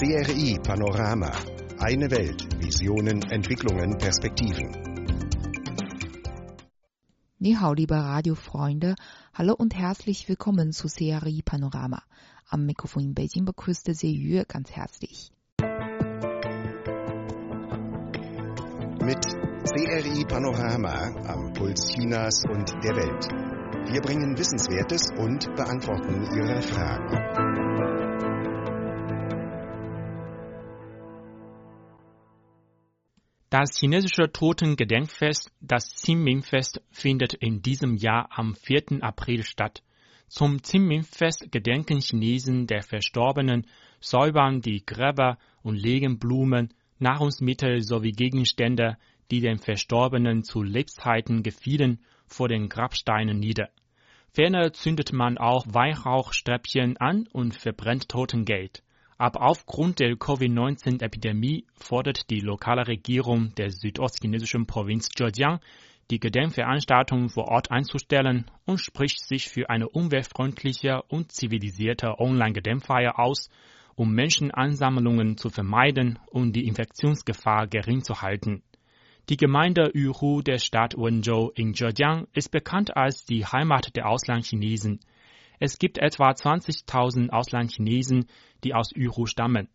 CRI Panorama. Eine Welt. Visionen, Entwicklungen, Perspektiven. 你好，liebe Radiofreunde. Hallo und herzlich willkommen zu CRI Panorama. Am Mikrofon in Beijing begrüßte Sie Yue ganz herzlich. Mit CRI Panorama am Puls Chinas und der Welt. Wir bringen Wissenswertes und beantworten Ihre Fragen. Das chinesische Totengedenkfest, das Qingming-Fest, findet in diesem Jahr am 4. April statt. Zum Qingming-Fest gedenken Chinesen der Verstorbenen, säubern die Gräber und legen Blumen, Nahrungsmittel sowie Gegenstände, die den Verstorbenen zu Lebzeiten gefielen, vor den Grabsteinen nieder. Ferner zündet man auch Weihrauchstäbchen an und verbrennt Totengeld. Aber aufgrund der Covid-19-Epidemie fordert die lokale Regierung der südostchinesischen Provinz Zhejiang, die Gedenkveranstaltung vor Ort einzustellen und spricht sich für eine umweltfreundliche und zivilisierte Online-Gedenkfeier aus, um Menschenansammlungen zu vermeiden und die Infektionsgefahr gering zu halten. Die Gemeinde Yuhu der Stadt Wenzhou in Zhejiang ist bekannt als die Heimat der Auslandchinesen. Es gibt etwa 20.000 Auslandchinesen, die aus Yuhu stammen.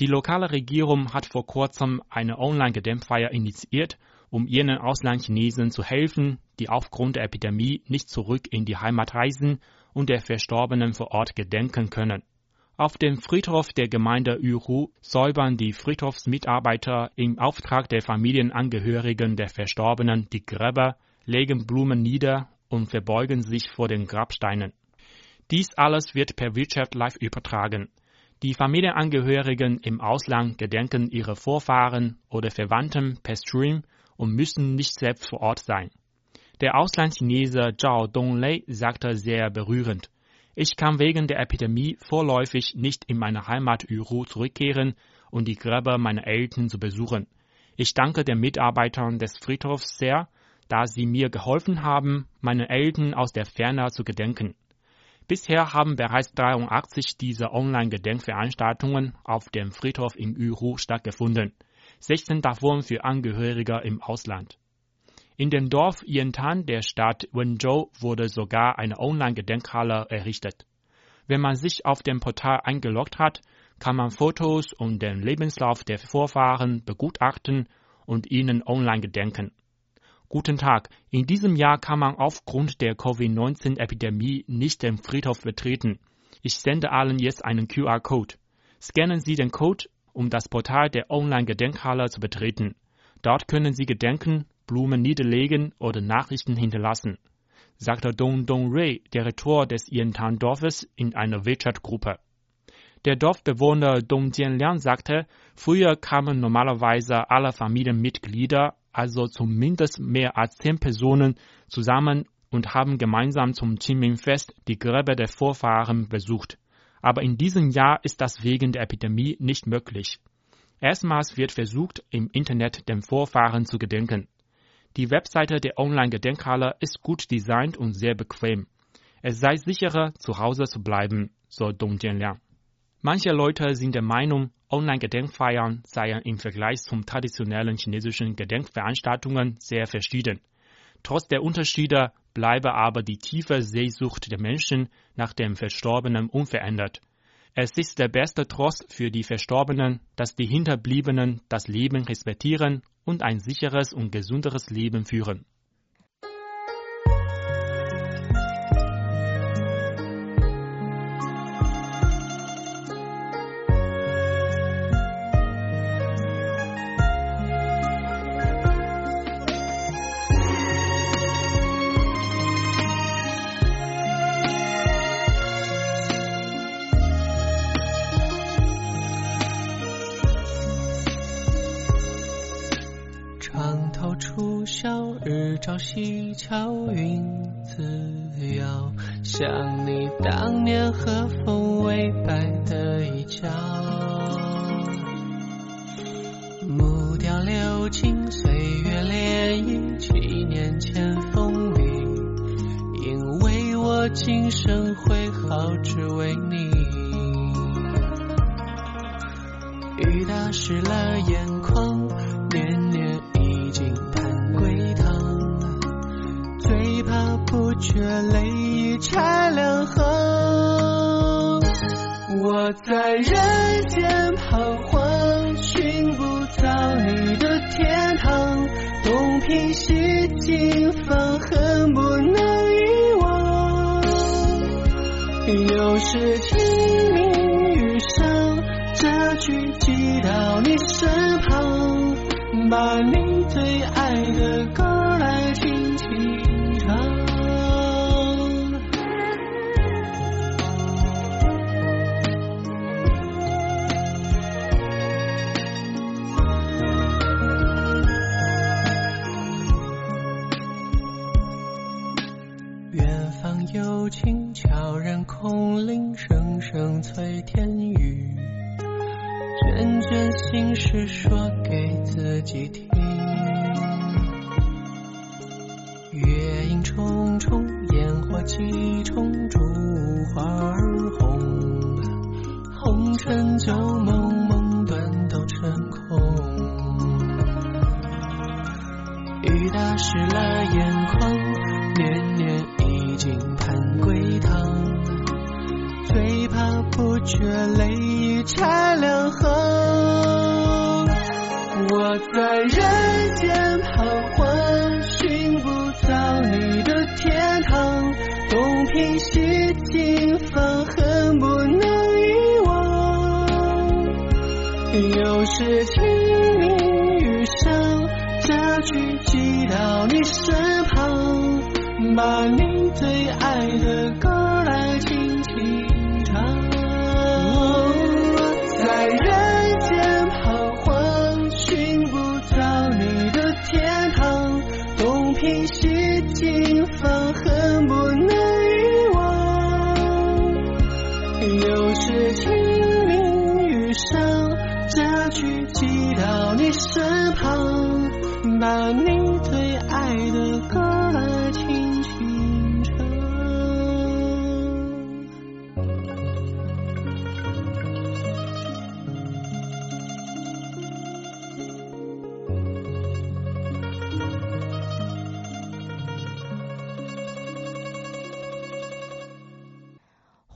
Die lokale Regierung hat vor kurzem eine Online-Gedenkfeier initiiert, um jenen Auslandchinesen zu helfen, die aufgrund der Epidemie nicht zurück in die Heimat reisen und der Verstorbenen vor Ort gedenken können. Auf dem Friedhof der Gemeinde Yuhu säubern die Friedhofsmitarbeiter im Auftrag der Familienangehörigen der Verstorbenen die Gräber, legen Blumen nieder und verbeugen sich vor den Grabsteinen. Dies alles wird per WeChat live übertragen. Die Familienangehörigen im Ausland gedenken ihre Vorfahren oder Verwandten per Stream und müssen nicht selbst vor Ort sein. Der Auslandchinese Zhao Donglei sagte sehr berührend, ich kann wegen der Epidemie vorläufig nicht in meine Heimat Uru zurückkehren und die Gräber meiner Eltern zu besuchen. Ich danke den Mitarbeitern des Friedhofs sehr, da sie mir geholfen haben, meinen Eltern aus der Ferne zu gedenken. Bisher haben bereits 83 dieser Online-Gedenkveranstaltungen auf dem Friedhof in Yuhu stattgefunden, 16 davon für Angehörige im Ausland. In dem Dorf Yantan der Stadt Wenzhou wurde sogar eine Online-Gedenkhalle errichtet. Wenn man sich auf dem Portal eingeloggt hat, kann man Fotos und den Lebenslauf der Vorfahren begutachten und ihnen online gedenken. Guten Tag. In diesem Jahr kann man aufgrund der Covid-19-Epidemie nicht den Friedhof betreten. Ich sende allen jetzt einen QR-Code. Scannen Sie den Code, um das Portal der Online-Gedenkhalle zu betreten. Dort können Sie gedenken, Blumen niederlegen oder Nachrichten hinterlassen, sagte Dong Dong Rui, der Rektor des Yantan-Dorfes, in einer WeChat-Gruppe. Der Dorfbewohner Dong Jianliang sagte, früher kamen normalerweise alle Familienmitglieder also zumindest mehr als zehn Personen zusammen und haben gemeinsam zum Qingming-Fest die Gräber der Vorfahren besucht. Aber in diesem Jahr ist das wegen der Epidemie nicht möglich. Erstmals wird versucht, im Internet den Vorfahren zu gedenken. Die Webseite der Online-Gedenkhalle ist gut designt und sehr bequem. Es sei sicherer, zu Hause zu bleiben, so Dong Jianliang. Manche Leute sind der Meinung, Online-Gedenkfeiern seien im Vergleich zum traditionellen chinesischen Gedenkveranstaltungen sehr verschieden. Trotz der Unterschiede bleibe aber die tiefe Sehnsucht der Menschen nach dem Verstorbenen unverändert. Es ist der beste Trost für die Verstorbenen, dass die Hinterbliebenen das Leben respektieren und ein sicheres und gesunderes Leben führen. 好运自由想你当年和爱的歌。身旁，把你最爱的歌来轻轻唱。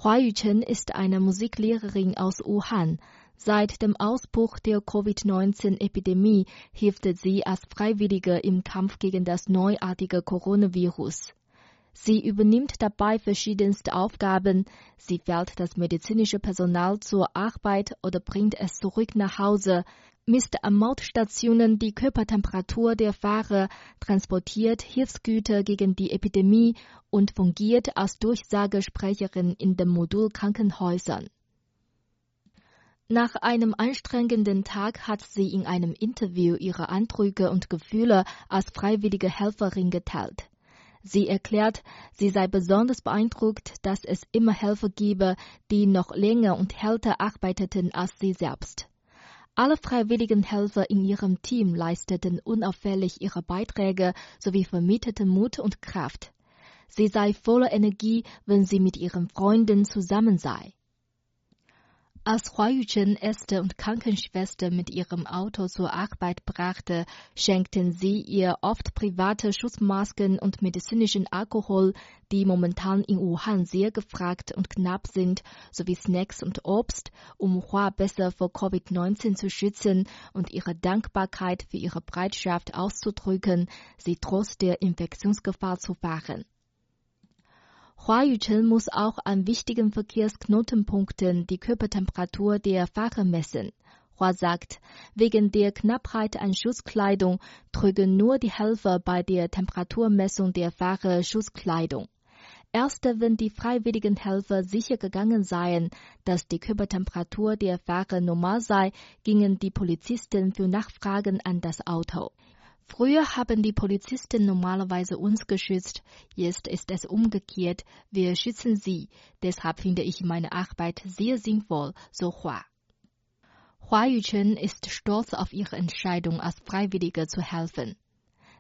Hua Yuchen ist eine Musiklehrerin aus Wuhan. Seit dem Ausbruch der Covid-19-Epidemie hilft sie als Freiwillige im Kampf gegen das neuartige Coronavirus. Sie übernimmt dabei verschiedenste Aufgaben. Sie fährt das medizinische Personal zur Arbeit oder bringt es zurück nach Hause, misst an Mautstationen die Körpertemperatur der Fahrer, transportiert Hilfsgüter gegen die Epidemie und fungiert als Durchsagesprecherin in den Modulkrankenhäusern. Nach einem anstrengenden Tag hat sie in einem Interview ihre Eindrücke und Gefühle als freiwillige Helferin geteilt. Sie erklärt, sie sei besonders beeindruckt, dass es immer Helfer gebe, die noch länger und härter arbeiteten als sie selbst. Alle freiwilligen Helfer in ihrem Team leisteten unauffällig ihre Beiträge sowie vermittelten Mut und Kraft. Sie sei voller Energie, wenn sie mit ihren Freunden zusammen sei. Als Hua Yuchen Ärzte und Krankenschwester mit ihrem Auto zur Arbeit brachte, schenkten sie ihr oft private Schutzmasken und medizinischen Alkohol, die momentan in Wuhan sehr gefragt und knapp sind, sowie Snacks und Obst, um Hua besser vor Covid-19 zu schützen und ihre Dankbarkeit für ihre Bereitschaft auszudrücken, sie trotz der Infektionsgefahr zu fahren. Hua Yuchen muss auch an wichtigen Verkehrsknotenpunkten die Körpertemperatur der Fahrer messen. Hua sagt, wegen der Knappheit an Schutzkleidung trügen nur die Helfer bei der Temperaturmessung der Fahrer Schutzkleidung. Erst wenn die freiwilligen Helfer sicher gegangen seien, dass die Körpertemperatur der Fahrer normal sei, gingen die Polizisten für Nachfragen an das Auto. Früher haben die Polizisten normalerweise uns geschützt, jetzt ist es umgekehrt, wir schützen sie. Deshalb finde ich meine Arbeit sehr sinnvoll, so Hua. Hua Yuchen ist stolz auf ihre Entscheidung, als Freiwillige zu helfen.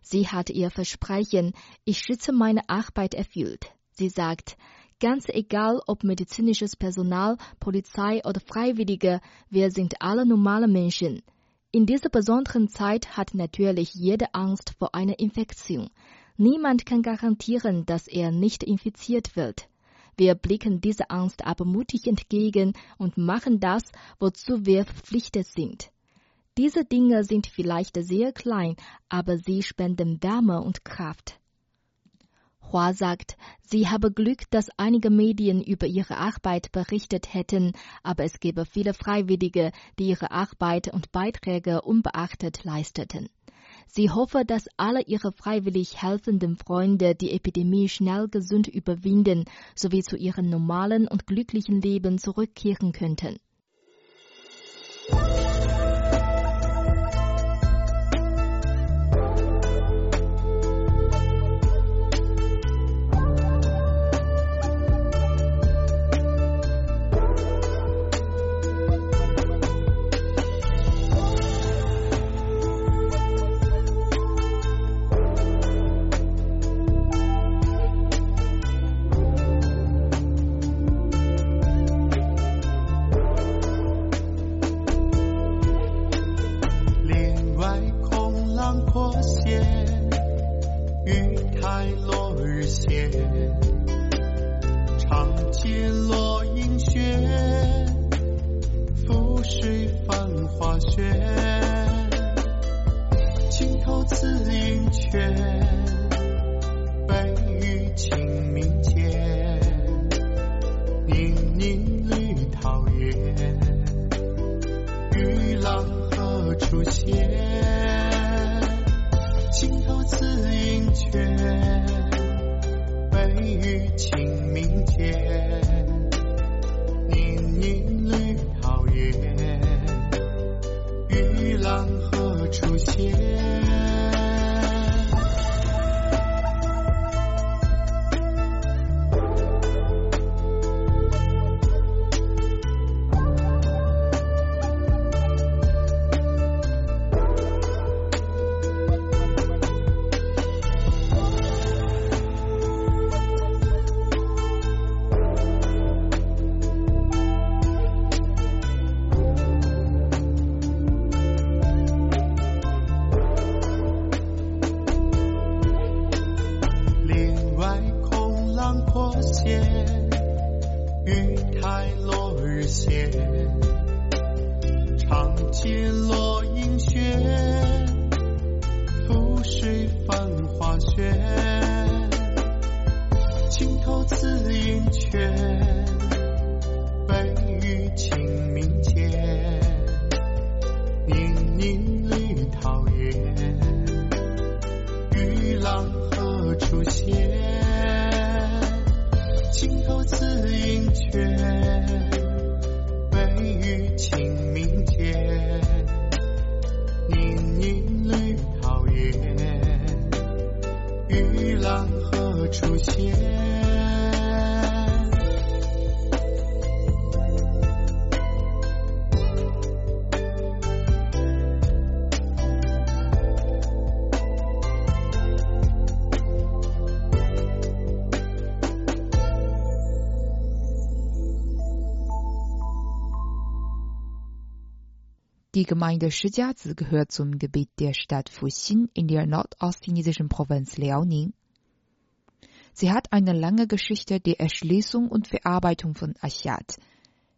Sie hat ihr Versprechen, ich schütze meine Arbeit erfüllt. Sie sagt, Ganz egal ob medizinisches Personal, Polizei oder Freiwillige, wir sind alle normale Menschen. In dieser besonderen Zeit hat natürlich jede Angst vor einer Infektion. Niemand kann garantieren, dass er nicht infiziert wird. Wir blicken dieser Angst aber mutig entgegen und machen das, wozu wir verpflichtet sind. Diese Dinge sind vielleicht sehr klein, aber sie spenden Wärme und Kraft. Hua sagt, sie habe Glück, dass einige Medien über ihre Arbeit berichtet hätten, aber es gebe viele Freiwillige, die ihre Arbeit und Beiträge unbeachtet leisteten. Sie hoffe, dass alle ihre freiwillig helfenden Freunde die Epidemie schnell gesund überwinden sowie zu ihrem normalen und glücklichen Leben zurückkehren könnten. 斜，长街落英雪，覆水繁花雪。Die Gemeinde Shijiazhi gehört zum Gebiet der Stadt Fuxin in der nordostchinesischen Provinz Liaoning. Sie hat eine lange Geschichte der Erschließung und Verarbeitung von Achat.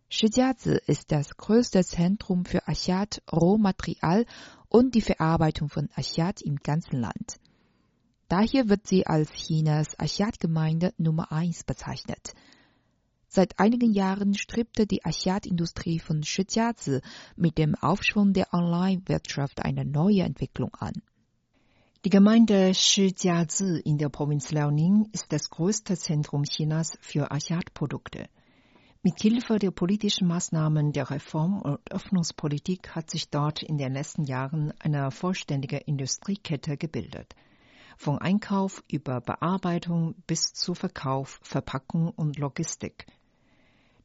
Shijiazhi ist das größte Zentrum für Achat, Rohmaterial und die Verarbeitung von Achat im ganzen Land. Daher wird sie als Chinas Achat-Gemeinde Nummer 1 bezeichnet. Seit einigen Jahren strebte die Achat-Industrie von Shijiazhi mit dem Aufschwung der Online-Wirtschaft eine neue Entwicklung an. Die Gemeinde Shijiazhi in der Provinz Liaoning ist das größte Zentrum Chinas für Achat-Produkte. Mit Hilfe der politischen Maßnahmen der Reform- und Öffnungspolitik hat sich dort in den letzten Jahren eine vollständige Industriekette gebildet. Von Einkauf über Bearbeitung bis zu Verkauf, Verpackung und Logistik.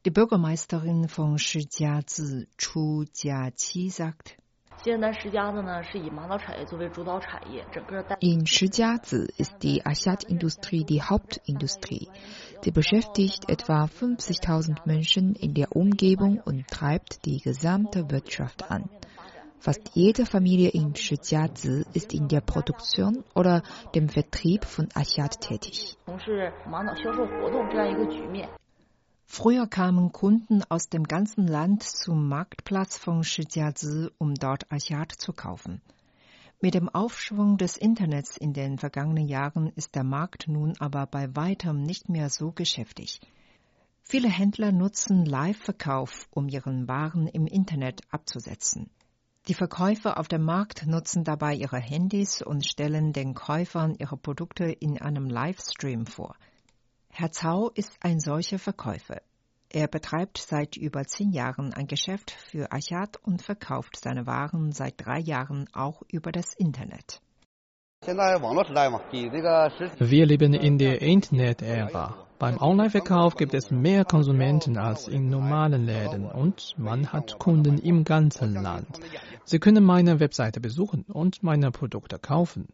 Die Bürgermeisterin von Shijiazhi, Chu Jiaqi, sagt, In Shijiazi ist die Achat-Industrie die Hauptindustrie. Sie beschäftigt etwa 50.000 Menschen in der Umgebung und treibt die gesamte Wirtschaft an. Fast jede Familie in Shijiazi ist in der Produktion oder dem Vertrieb von Achat tätig. Früher kamen Kunden aus dem ganzen Land zum Marktplatz von Shijiazi, um dort Achat zu kaufen. Mit dem Aufschwung des Internets in den vergangenen Jahren ist der Markt nun aber bei weitem nicht mehr so geschäftig. Viele Händler nutzen Live-Verkauf, um ihren Waren im Internet abzusetzen. Die Verkäufer auf dem Markt nutzen dabei ihre Handys und stellen den Käufern ihre Produkte in einem Livestream vor. Herr Zhao ist ein solcher Verkäufer. Er betreibt seit über zehn Jahren ein Geschäft für Achat und verkauft seine Waren seit drei Jahren auch über das Internet. Wir leben in der Internet-Ära. Beim Online-Verkauf gibt es mehr Konsumenten als in normalen Läden und man hat Kunden im ganzen Land. Sie können meine Webseite besuchen und meine Produkte kaufen.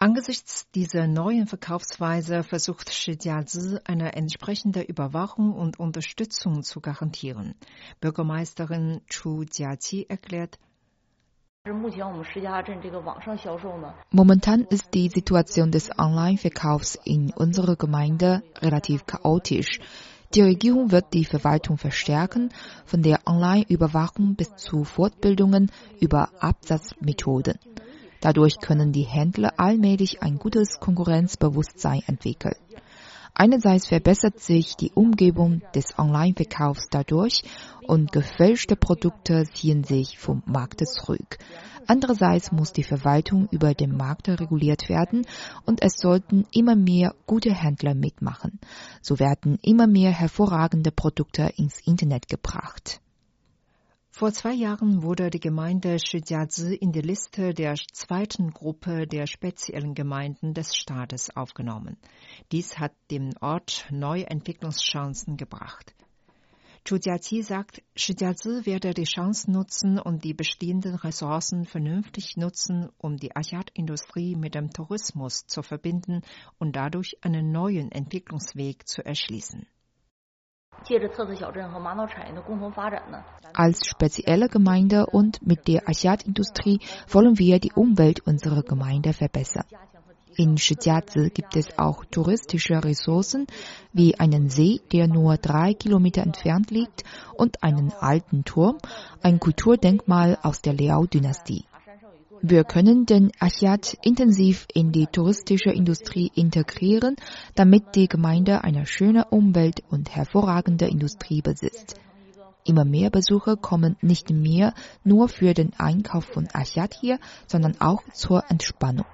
Angesichts dieser neuen Verkaufsweise versucht Shijiazi eine entsprechende Überwachung und Unterstützung zu garantieren. Bürgermeisterin Chu Jiaqi erklärt, Momentan ist die Situation des Online-Verkaufs in unserer Gemeinde relativ chaotisch. Die Regierung wird die Verwaltung verstärken, von der Online-Überwachung bis zu Fortbildungen über Absatzmethoden. Dadurch können die Händler allmählich ein gutes Konkurrenzbewusstsein entwickeln. Einerseits verbessert sich die Umgebung des Online-Verkaufs dadurch und gefälschte Produkte ziehen sich vom Markt zurück. Andererseits muss die Verwaltung über den Markt reguliert werden und es sollten immer mehr gute Händler mitmachen. So werden immer mehr hervorragende Produkte ins Internet gebracht. Vor zwei Jahren wurde die Gemeinde Shijiazi in die Liste der zweiten Gruppe der speziellen Gemeinden des Staates aufgenommen. Dies hat dem Ort neue Entwicklungschancen gebracht. Chu Jiaqi sagt, Shijiazi werde die Chance nutzen und die bestehenden Ressourcen vernünftig nutzen, um die Achat-Industrie mit dem Tourismus zu verbinden und dadurch einen neuen Entwicklungsweg zu erschließen. Als spezielle Gemeinde und mit der Achat-Industrie wollen wir die Umwelt unserer Gemeinde verbessern. In Shijiazi gibt es auch touristische Ressourcen wie einen See, der nur drei Kilometer entfernt liegt, und einen alten Turm, ein Kulturdenkmal aus der Liao-Dynastie. Wir können den Achat intensiv in die touristische Industrie integrieren, damit die Gemeinde eine schöne Umwelt und hervorragende Industrie besitzt. Immer mehr Besucher kommen nicht mehr nur für den Einkauf von Achat hier, sondern auch zur Entspannung.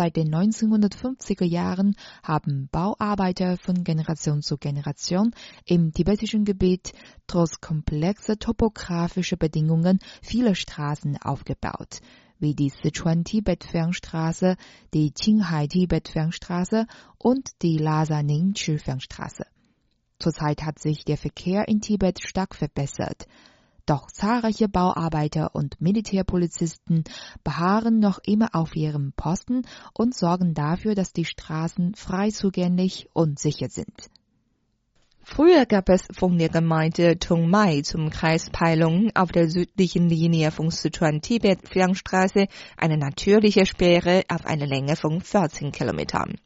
Seit den 1950er Jahren haben Bauarbeiter von Generation zu Generation im tibetischen Gebiet trotz komplexer topografischer Bedingungen viele Straßen aufgebaut, wie die Sichuan-Tibet-Fernstraße, die Qinghai-Tibet-Fernstraße und die Lhasa-Ningchi-Fernstraße. Zurzeit hat sich der Verkehr in Tibet stark verbessert. Doch zahlreiche Bauarbeiter und Militärpolizisten beharren noch immer auf ihrem Posten und sorgen dafür, dass die Straßen frei zugänglich und sicher sind. Früher gab es von der Gemeinde Tongmai zum Kreis Peilung auf der südlichen Linie von Sichuan-Tibet-Fernstraße eine natürliche Sperre auf eine Länge von 14 Kilometern.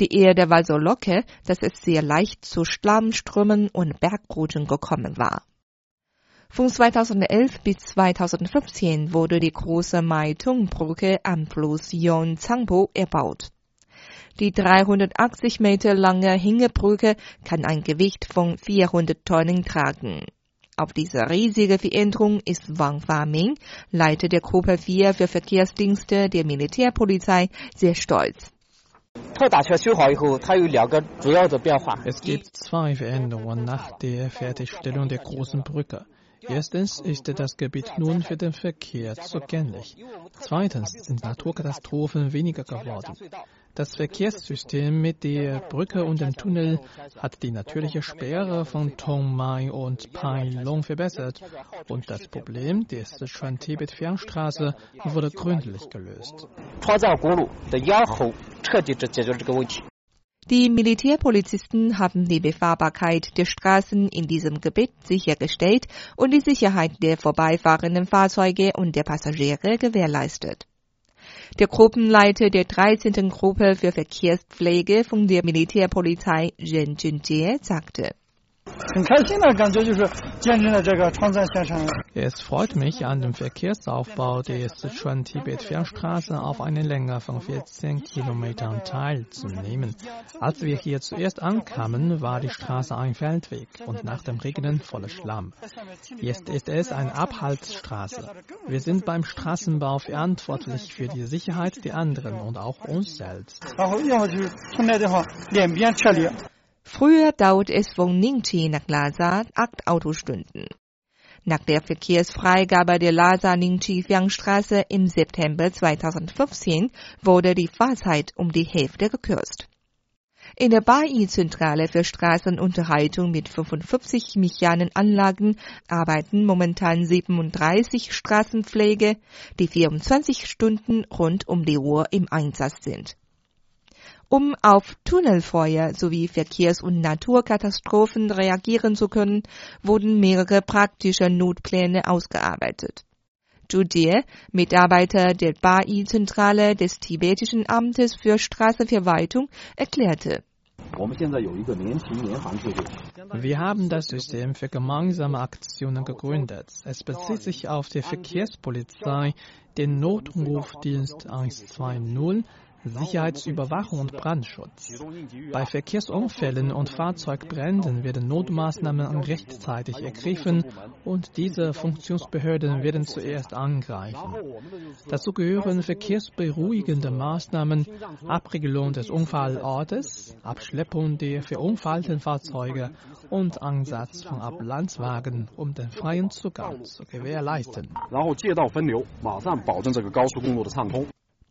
Die Erde war so locker, dass es sehr leicht zu Schlammströmen und Bergrouten gekommen war. Von 2011 bis 2015 wurde die große Mai-Tung-Brücke am Fluss Yongzangpo erbaut. Die 380 Meter lange Hängebrücke kann ein Gewicht von 400 Tonnen tragen. Auf diese riesige Veränderung ist Wang Faming, Leiter der Gruppe 4 für Verkehrsdienste der Militärpolizei, sehr stolz. Es gibt zwei Veränderungen nach der Fertigstellung der großen Brücke. Erstens ist das Gebiet nun für den Verkehr zugänglich. Zweitens sind Naturkatastrophen weniger geworden. Das Verkehrssystem mit der Brücke und dem Tunnel hat die natürliche Sperre von Tongmai und Pailong verbessert und das Problem der Sichuan-Tibet-Fernstraße wurde gründlich gelöst. Die Militärpolizisten haben die Befahrbarkeit der Straßen in diesem Gebiet sichergestellt und die Sicherheit der vorbeifahrenden Fahrzeuge und der Passagiere gewährleistet. Der Gruppenleiter der 13. Gruppe für Verkehrspflege von der Militärpolizei Ren Junjie sagte, es freut mich, an dem Verkehrsaufbau der Sichuan-Tibet-Fernstraße auf eine Länge von 14 Kilometern teilzunehmen. Als wir hier zuerst ankamen, war die Straße ein Feldweg und nach dem Regnen voller Schlamm. Jetzt ist es eine Abhaltsstraße. Wir sind beim Straßenbau verantwortlich für die Sicherheit der anderen und auch uns selbst. Früher dauert es von Ningchi nach Lhasa acht Autostunden. Nach der Verkehrsfreigabe der Lhasa-Ningchi-Fernstraße im September 2015 wurde die Fahrzeit um die Hälfte gekürzt. In der Bai-Zentrale für Straßenunterhaltung mit 55 mechanen Anlagen arbeiten momentan 37 Straßenpflege, die 24 Stunden rund um die Uhr im Einsatz sind. Um auf Tunnelfeuer sowie Verkehrs- und Naturkatastrophen reagieren zu können, wurden mehrere praktische Notpläne ausgearbeitet. Judie, Mitarbeiter der Bai-Zentrale des tibetischen Amtes für Straßenverwaltung, erklärte, wir haben das System für gemeinsame Aktionen gegründet. Es bezieht sich auf die Verkehrspolizei, den Notrufdienst 120, Sicherheitsüberwachung und Brandschutz. Bei Verkehrsunfällen und Fahrzeugbränden werden Notmaßnahmen rechtzeitig ergriffen und diese Funktionsbehörden werden zuerst angreifen. Dazu gehören verkehrsberuhigende Maßnahmen, Abriegelung des Unfallortes, Abschleppung der verunfallten Fahrzeuge und Ansatz von Ablandswagen, um den freien Zugang zu gewährleisten.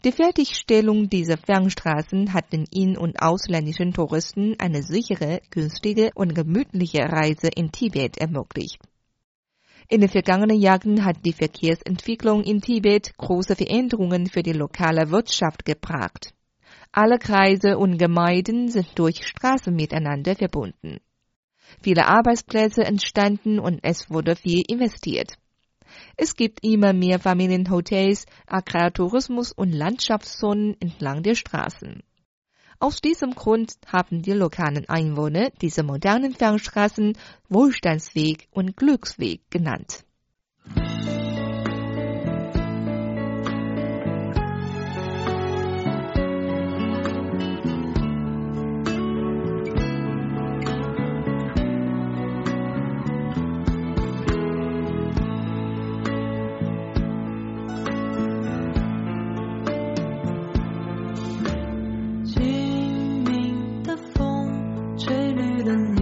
Die Fertigstellung dieser Fernstraßen hat den in- und ausländischen Touristen eine sichere, günstige und gemütliche Reise in Tibet ermöglicht. In den vergangenen Jahren hat die Verkehrsentwicklung in Tibet große Veränderungen für die lokale Wirtschaft gebracht. Alle Kreise und Gemeinden sind durch Straßen miteinander verbunden. Viele Arbeitsplätze entstanden und es wurde viel investiert. Es gibt immer mehr Familienhotels, Agrartourismus und Landschaftszonen entlang der Straßen. Aus diesem Grund haben die lokalen Einwohner diese modernen Fernstraßen Wohlstandsweg und Glücksweg genannt. freedom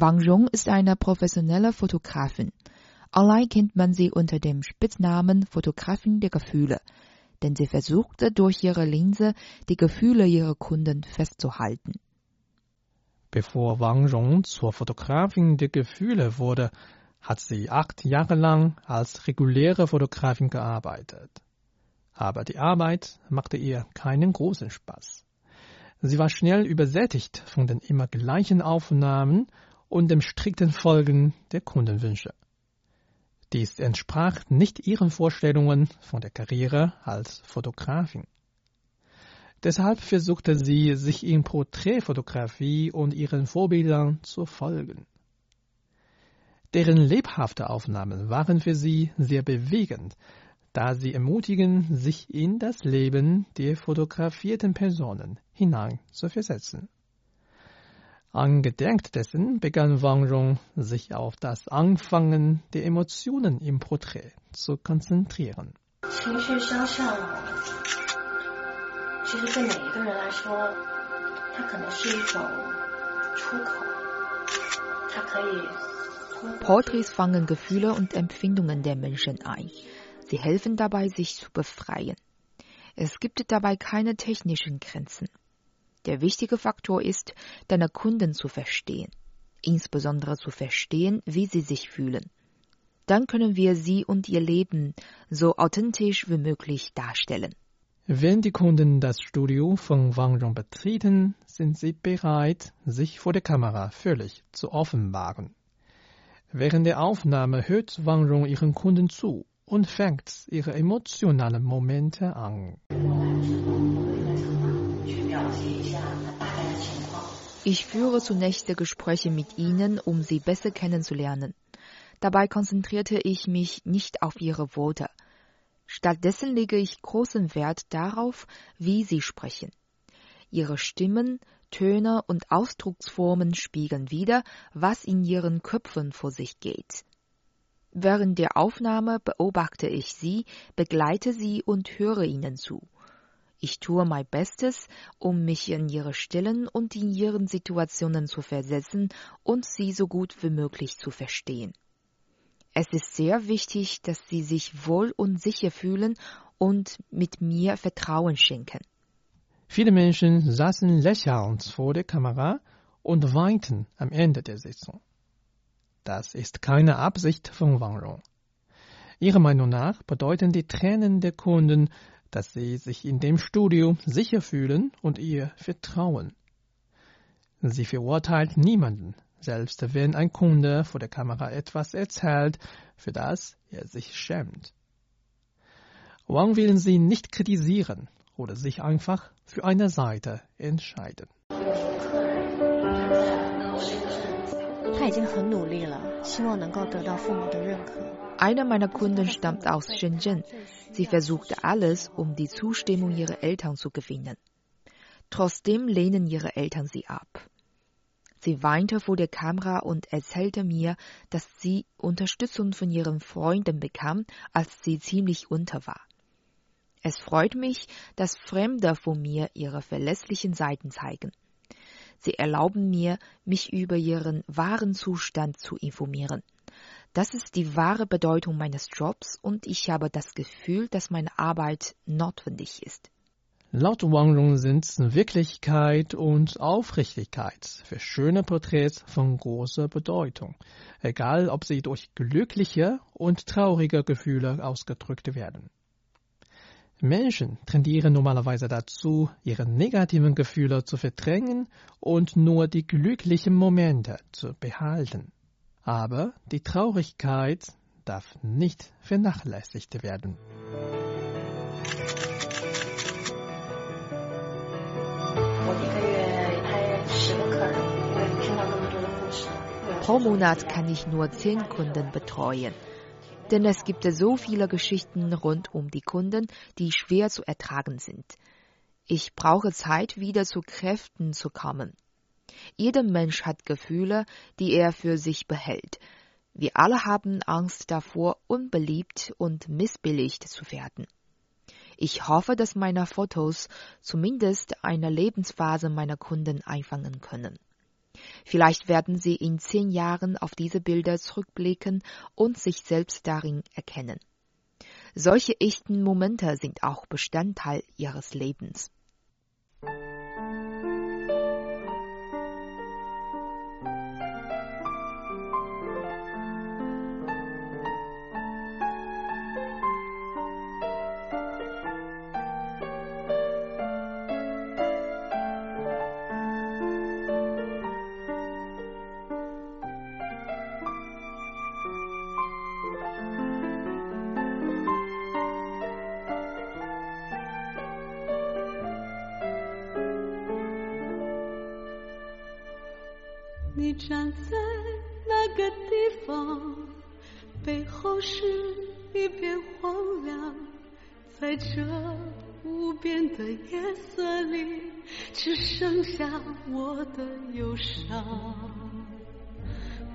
Wang Rong ist eine professionelle Fotografin. Allein kennt man sie unter dem Spitznamen Fotografin der Gefühle, denn sie versuchte durch ihre Linse die Gefühle ihrer Kunden festzuhalten. Bevor Wang Rong zur Fotografin der Gefühle wurde, hat sie acht Jahre lang als reguläre Fotografin gearbeitet. Aber die Arbeit machte ihr keinen großen Spaß. Sie war schnell übersättigt von den immer gleichen Aufnahmen und dem strikten Folgen der Kundenwünsche. Dies entsprach nicht ihren Vorstellungen von der Karriere als Fotografin. Deshalb versuchte sie, sich in Porträtfotografie und ihren Vorbildern zu folgen. Deren lebhafte Aufnahmen waren für sie sehr bewegend, da sie ermutigen, sich in das Leben der fotografierten Personen hineinzuversetzen. Angedenkt dessen begann Wang Rong, sich auf das Anfangen der Emotionen im Porträt zu konzentrieren. Porträts fangen Gefühle und Empfindungen der Menschen ein. Sie helfen dabei, sich zu befreien. Es gibt dabei keine technischen Grenzen. Der wichtige Faktor ist, deine Kunden zu verstehen, insbesondere zu verstehen, wie sie sich fühlen. Dann können wir sie und ihr Leben so authentisch wie möglich darstellen. Wenn die Kunden das Studio von Wang Rong betreten, sind sie bereit, sich vor der Kamera völlig zu offenbaren. Während der Aufnahme hört Wang Rong ihren Kunden zu und fängt ihre emotionalen Momente an. Ich führe zunächst Gespräche mit ihnen, um sie besser kennenzulernen. Dabei konzentrierte ich mich nicht auf ihre Worte. Stattdessen lege ich großen Wert darauf, wie sie sprechen. Ihre Stimmen, Töne und Ausdrucksformen spiegeln wider, was in ihren Köpfen vor sich geht. Während der Aufnahme beobachte ich sie, begleite sie und höre ihnen zu. Ich tue mein Bestes, um mich in ihre Stellen und in ihren Situationen zu versetzen und sie so gut wie möglich zu verstehen. Es ist sehr wichtig, dass sie sich wohl und sicher fühlen und mit mir Vertrauen schenken. Viele Menschen saßen lächelnd vor der Kamera und weinten am Ende der Sitzung. Das ist keine Absicht von Wang Rong. Ihrer Meinung nach bedeuten die Tränen der Kunden, dass sie sich in dem Studio sicher fühlen und ihr vertrauen. Sie verurteilt niemanden, selbst wenn ein Kunde vor der Kamera etwas erzählt, für das er sich schämt. Wang will sie nicht kritisieren oder sich einfach für eine Seite entscheiden. Einer meiner Kunden stammt aus Shenzhen. Sie versuchte alles, um die Zustimmung ihrer Eltern zu gewinnen. Trotzdem lehnen ihre Eltern sie ab. Sie weinte vor der Kamera und erzählte mir, dass sie Unterstützung von ihren Freunden bekam, als sie ziemlich unter war. Es freut mich, dass Fremde von mir ihre verlässlichen Seiten zeigen. Sie erlauben mir, mich über ihren wahren Zustand zu informieren. Das ist die wahre Bedeutung meines Jobs und ich habe das Gefühl, dass meine Arbeit notwendig ist. Laut Wang Rong sind Wirklichkeit und Aufrichtigkeit für schöne Porträts von großer Bedeutung, egal ob sie durch glückliche und traurige Gefühle ausgedrückt werden. Menschen tendieren normalerweise dazu, ihre negativen Gefühle zu verdrängen und nur die glücklichen Momente zu behalten. Aber die Traurigkeit darf nicht vernachlässigt werden. Pro Monat kann ich nur zehn Kunden betreuen. Denn es gibt so viele Geschichten rund um die Kunden, die schwer zu ertragen sind. Ich brauche Zeit, wieder zu Kräften zu kommen. Jeder Mensch hat Gefühle, die er für sich behält. Wir alle haben Angst davor, unbeliebt und missbilligt zu werden. Ich hoffe, dass meine Fotos zumindest eine Lebensphase meiner Kunden einfangen können. Vielleicht werden Sie in zehn Jahren auf diese Bilder zurückblicken und sich selbst darin erkennen. Solche echten Momente sind auch Bestandteil Ihres Lebens. 这无边的夜色里只剩下我的忧伤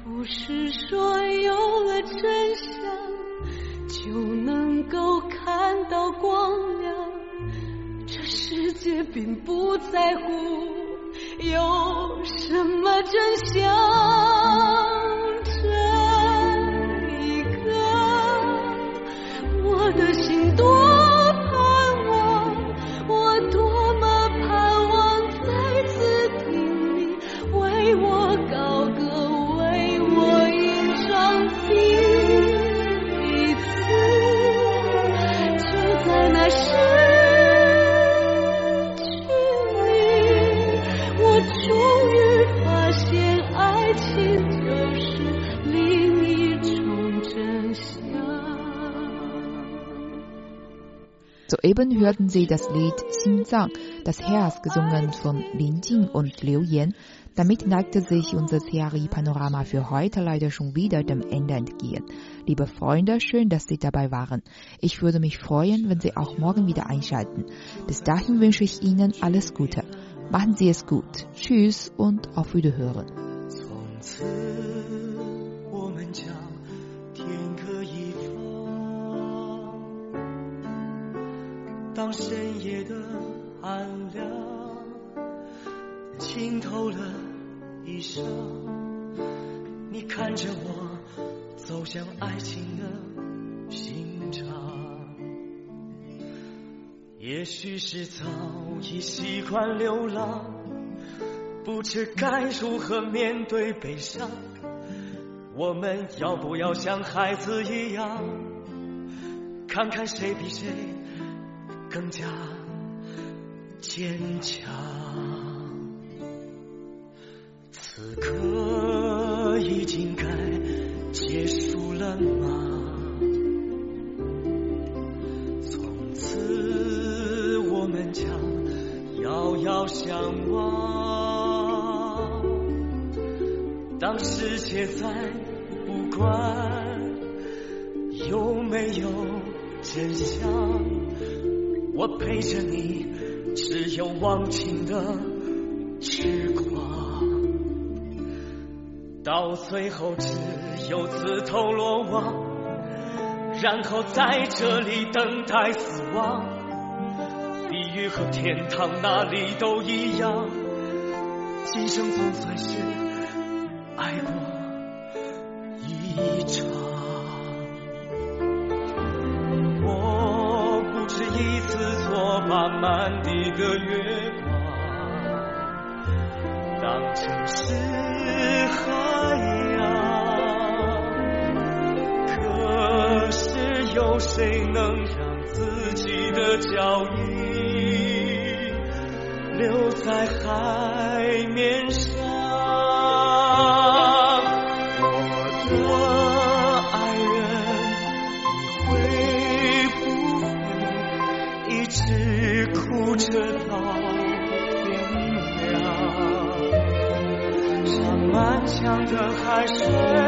不是说有了真相就能够看到光亮这世界并不在乎有什么真相。Soeben hörten Sie das Lied Xinjiang, das Herz, gesungen von Lin Jing und Liu Yan. Damit neigte sich unser CRI-Panorama für heute leider schon wieder dem Ende entgegen. Liebe Freunde, schön, dass Sie dabei waren. Ich würde mich freuen, wenn Sie auch morgen wieder einschalten. Bis dahin wünsche ich Ihnen alles Gute. Machen Sie es gut. Tschüss und auf Wiederhören. 当深夜的寒凉浸透了衣裳，你看着我走向爱情的刑场。也许是早已习惯流浪，不知该如何面对悲伤。我们要不要像孩子一样，看看谁比谁？更加坚强。此刻已经该结束了吗？从此我们将遥遥相望。当世界再不管有没有真相。我陪着你，只有忘情的痴狂，到最后只有自投罗网，然后在这里等待死亡。地狱和天堂哪里都一样，今生总算是爱过满地的月光，当城市海洋，可是有谁能让自己的脚印留在海面的海水。